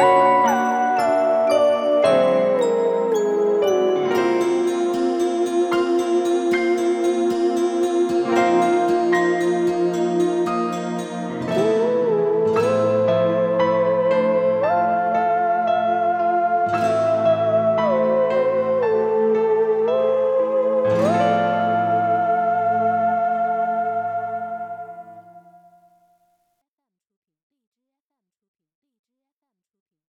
Bye.